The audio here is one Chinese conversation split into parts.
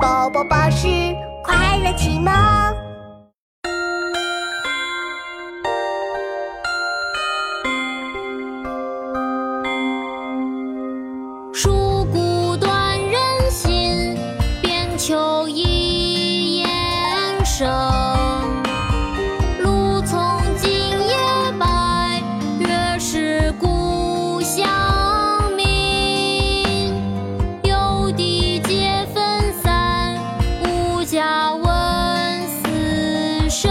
宝宝巴士快乐启蒙。树骨断人心，边秋一雁声。露从今夜白，月是故乡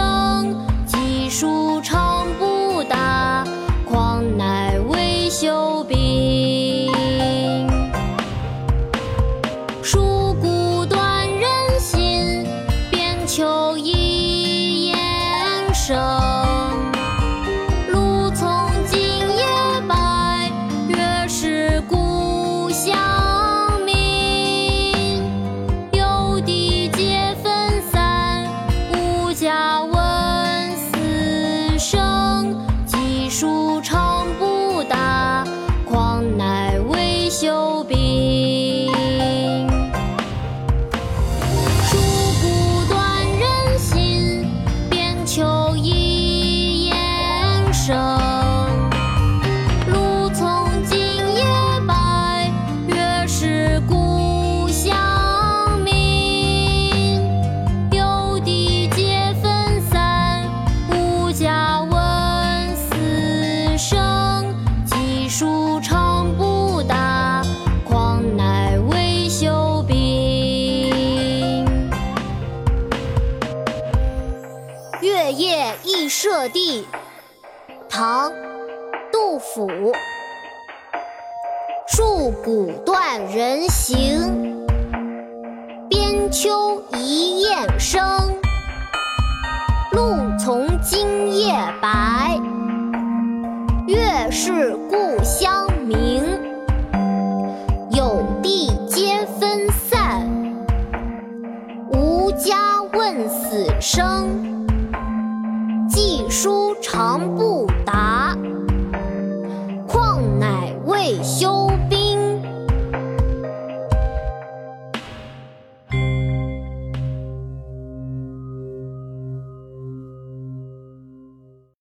四声。奇树长不达，况乃未休柄。树骨断人心，边秋一雁声。露从今夜白，月是故乡明。游地皆分散，无家月夜忆舍弟，唐·杜甫。树骨断人行，边秋一雁声。露从今夜白，月是故乡明。有地皆分散，无家问死生。寄书长不达，况乃未休